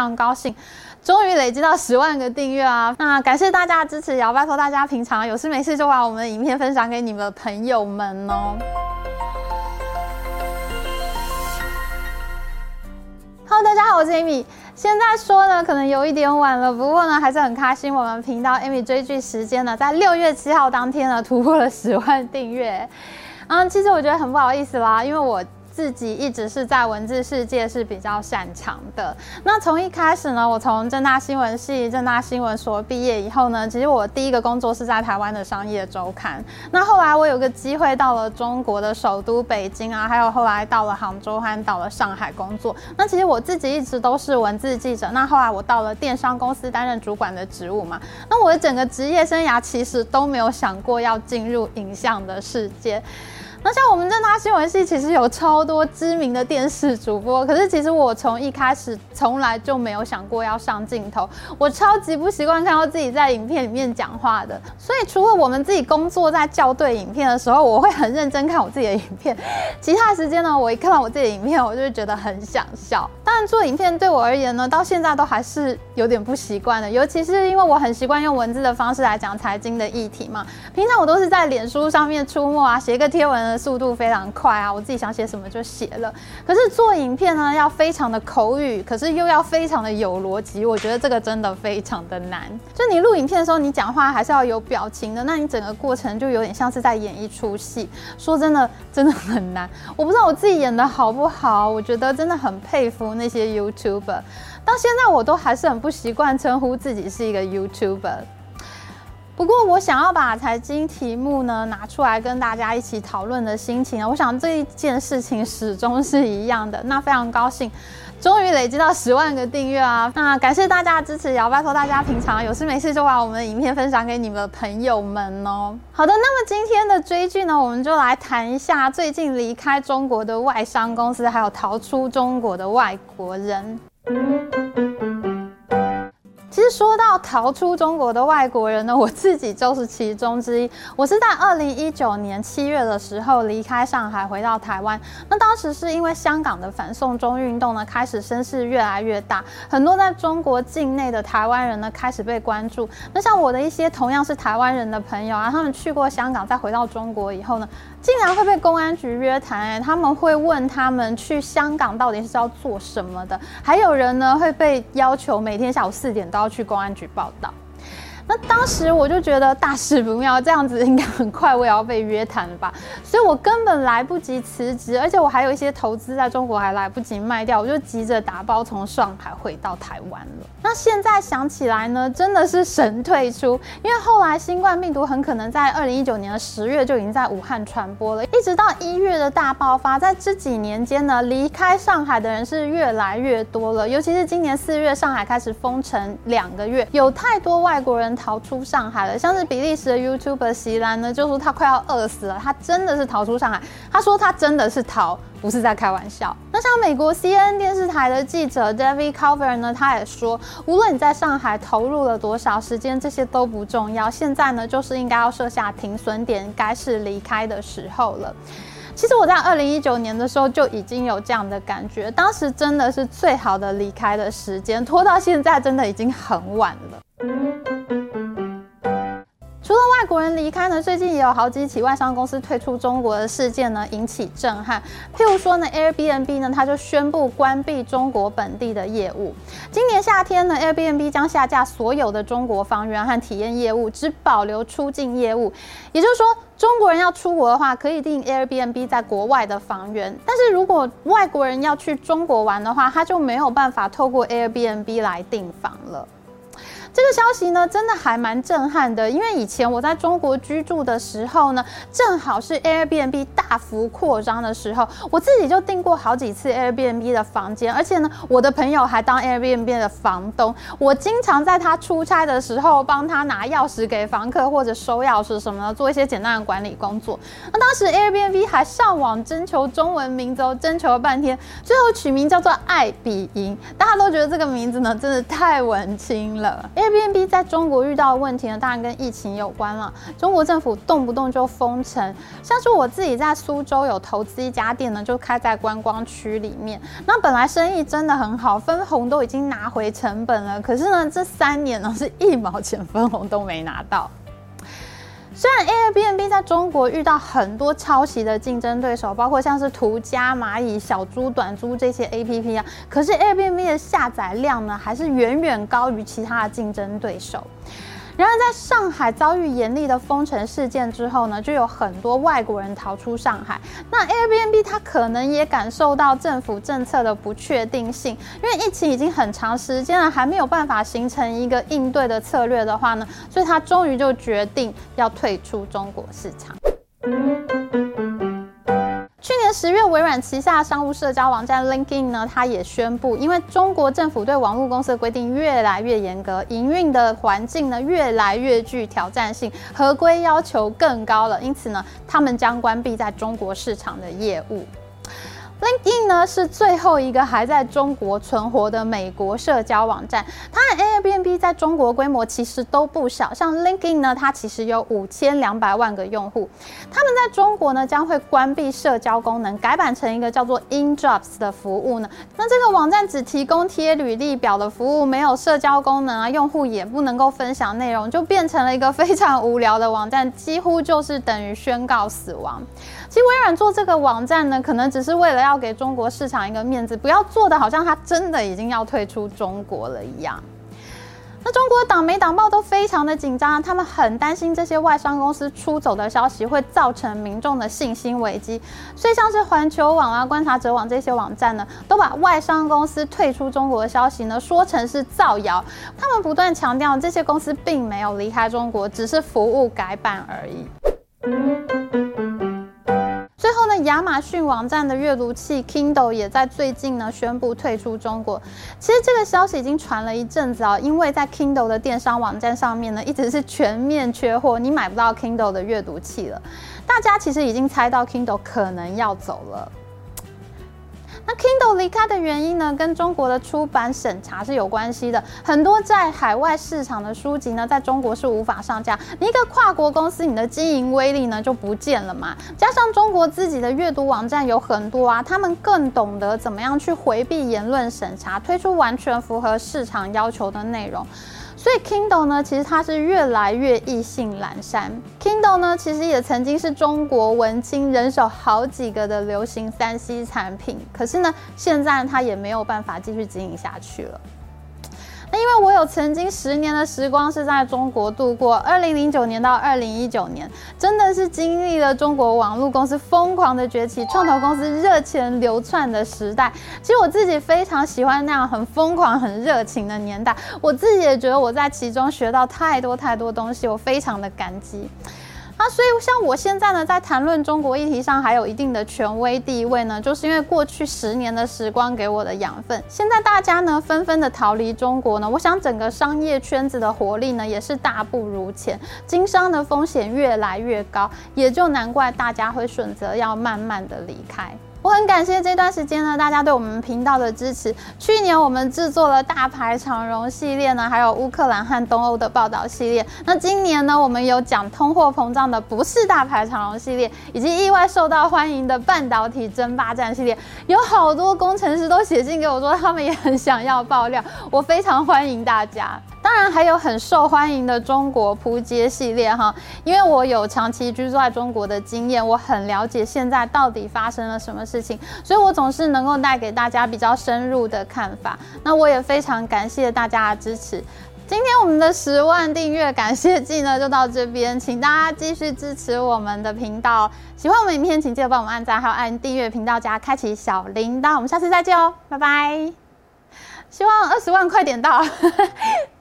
非常高兴，终于累积到十万个订阅啊！那感谢大家的支持，也要拜托大家平常有事没事就把我们的影片分享给你们的朋友们哦。Hello，大家好，我是 Amy。现在说呢，可能有一点晚了，不过呢，还是很开心。我们频道 Amy 追剧时间呢，在六月七号当天呢，突破了十万订阅。嗯，其实我觉得很不好意思啦，因为我。自己一直是在文字世界是比较擅长的。那从一开始呢，我从正大新闻系、正大新闻所毕业以后呢，其实我第一个工作是在台湾的商业周刊。那后来我有个机会到了中国的首都北京啊，还有后来到了杭州，还到了上海工作。那其实我自己一直都是文字记者。那后来我到了电商公司担任主管的职务嘛。那我的整个职业生涯其实都没有想过要进入影像的世界。那像我们正大新闻系，其实有超多知名的电视主播，可是其实我从一开始从来就没有想过要上镜头，我超级不习惯看到自己在影片里面讲话的。所以除了我们自己工作在校对影片的时候，我会很认真看我自己的影片，其他时间呢，我一看到我自己的影片，我就会觉得很想笑。当然做影片对我而言呢，到现在都还是有点不习惯的，尤其是因为我很习惯用文字的方式来讲财经的议题嘛。平常我都是在脸书上面出没啊，写一个贴文。速度非常快啊！我自己想写什么就写了。可是做影片呢，要非常的口语，可是又要非常的有逻辑。我觉得这个真的非常的难。就你录影片的时候，你讲话还是要有表情的，那你整个过程就有点像是在演一出戏。说真的，真的很难。我不知道我自己演的好不好，我觉得真的很佩服那些 YouTuber。到现在我都还是很不习惯称呼自己是一个 YouTuber。不过，我想要把财经题目呢拿出来跟大家一起讨论的心情呢，我想这一件事情始终是一样的。那非常高兴，终于累积到十万个订阅啊！那感谢大家的支持，也要拜托大家平常有事没事就把我们的影片分享给你们的朋友们哦。好的，那么今天的追剧呢，我们就来谈一下最近离开中国的外商公司，还有逃出中国的外国人。说到逃出中国的外国人呢，我自己就是其中之一。我是在二零一九年七月的时候离开上海，回到台湾。那当时是因为香港的反送中运动呢，开始声势越来越大，很多在中国境内的台湾人呢开始被关注。那像我的一些同样是台湾人的朋友啊，他们去过香港，再回到中国以后呢，竟然会被公安局约谈。哎，他们会问他们去香港到底是要做什么的，还有人呢会被要求每天下午四点都。要去去公安局报道。那当时我就觉得大事不妙，这样子应该很快我也要被约谈了吧，所以我根本来不及辞职，而且我还有一些投资在中国还来不及卖掉，我就急着打包从上海回到台湾了。那现在想起来呢，真的是神退出，因为后来新冠病毒很可能在二零一九年的十月就已经在武汉传播了，一直到一月的大爆发，在这几年间呢，离开上海的人是越来越多了，尤其是今年四月上海开始封城两个月，有太多外国人。逃出上海了，像是比利时的 YouTuber 席兰呢，就说他快要饿死了，他真的是逃出上海。他说他真的是逃，不是在开玩笑。那像美国 CNN 电视台的记者 David Cover 呢，他也说，无论你在上海投入了多少时间，这些都不重要。现在呢，就是应该要设下停损点，该是离开的时候了。其实我在二零一九年的时候就已经有这样的感觉，当时真的是最好的离开的时间，拖到现在真的已经很晚了。离开呢，最近也有好几起外商公司退出中国的事件呢，引起震撼。譬如说呢，Airbnb 呢，它就宣布关闭中国本地的业务。今年夏天呢，Airbnb 将下架所有的中国房源和体验业务，只保留出境业务。也就是说，中国人要出国的话，可以订 Airbnb 在国外的房源；但是如果外国人要去中国玩的话，他就没有办法透过 Airbnb 来订房了。这个消息呢，真的还蛮震撼的，因为以前我在中国居住的时候呢，正好是 Airbnb 大幅扩张的时候，我自己就订过好几次 Airbnb 的房间，而且呢，我的朋友还当 Airbnb 的房东，我经常在他出差的时候帮他拿钥匙给房客或者收钥匙什么的，做一些简单的管理工作。那当时 Airbnb 还上网征求中文名字，征求了半天，最后取名叫做爱比营，大家都觉得这个名字呢，真的太文青了。A B N B 在中国遇到的问题呢，当然跟疫情有关了。中国政府动不动就封城，像是我自己在苏州有投资一家店呢，就开在观光区里面。那本来生意真的很好，分红都已经拿回成本了，可是呢，这三年呢是一毛钱分红都没拿到。虽然 Airbnb 在中国遇到很多抄袭的竞争对手，包括像是途家、蚂蚁、小猪、短租这些 APP 啊，可是 Airbnb 的下载量呢，还是远远高于其他的竞争对手。然而，在上海遭遇严厉的封城事件之后呢，就有很多外国人逃出上海。那 Airbnb 它可能也感受到政府政策的不确定性，因为疫情已经很长时间了，还没有办法形成一个应对的策略的话呢，所以他终于就决定要退出中国市场。十月，微软旗下商务社交网站 LinkedIn 呢，它也宣布，因为中国政府对网络公司的规定越来越严格，营运的环境呢越来越具挑战性，合规要求更高了，因此呢，他们将关闭在中国市场的业务。LinkedIn 呢是最后一个还在中国存活的美国社交网站，它和 Airbnb 在中国规模其实都不小。像 LinkedIn 呢，它其实有五千两百万个用户，他们在中国呢将会关闭社交功能，改版成一个叫做 InJobs 的服务呢。那这个网站只提供贴履历表的服务，没有社交功能啊，用户也不能够分享内容，就变成了一个非常无聊的网站，几乎就是等于宣告死亡。其实微软做这个网站呢，可能只是为了要给中国市场一个面子，不要做的好像它真的已经要退出中国了一样。那中国的党媒党报都非常的紧张，他们很担心这些外商公司出走的消息会造成民众的信心危机，所以像是环球网啊、观察者网这些网站呢，都把外商公司退出中国的消息呢说成是造谣。他们不断强调，这些公司并没有离开中国，只是服务改版而已。亚马逊网站的阅读器 Kindle 也在最近呢宣布退出中国。其实这个消息已经传了一阵子啊，因为在 Kindle 的电商网站上面呢，一直是全面缺货，你买不到 Kindle 的阅读器了。大家其实已经猜到 Kindle 可能要走了。那 Kindle 离开的原因呢，跟中国的出版审查是有关系的。很多在海外市场的书籍呢，在中国是无法上架。你一个跨国公司，你的经营威力呢就不见了嘛。加上中国自己的阅读网站有很多啊，他们更懂得怎么样去回避言论审查，推出完全符合市场要求的内容。所以 Kindle 呢，其实它是越来越意兴阑珊。Kindle 呢，其实也曾经是中国文青人手好几个的流行三 C 产品，可是呢，现在它也没有办法继续经营下去了。那因为我有曾经十年的时光是在中国度过，二零零九年到二零一九年，真的是经历了中国网络公司疯狂的崛起，创投公司热钱流窜的时代。其实我自己非常喜欢那样很疯狂、很热情的年代，我自己也觉得我在其中学到太多太多东西，我非常的感激。那所以像我现在呢，在谈论中国议题上还有一定的权威地位呢，就是因为过去十年的时光给我的养分。现在大家呢纷纷的逃离中国呢，我想整个商业圈子的活力呢也是大不如前，经商的风险越来越高，也就难怪大家会选择要慢慢的离开。我很感谢这段时间呢，大家对我们频道的支持。去年我们制作了大牌长荣系列呢，还有乌克兰和东欧的报道系列。那今年呢，我们有讲通货膨胀的不是大牌长荣系列，以及意外受到欢迎的半导体争霸战系列。有好多工程师都写信给我说，他们也很想要爆料，我非常欢迎大家。当然还有很受欢迎的中国扑街系列哈，因为我有长期居住在中国的经验，我很了解现在到底发生了什么事情，所以我总是能够带给大家比较深入的看法。那我也非常感谢大家的支持。今天我们的十万订阅感谢季呢就到这边，请大家继续支持我们的频道。喜欢我们影片，请记得帮我们按赞，还有按订阅频道加开启小铃铛。我们下次再见哦，拜拜。希望二十万快点到。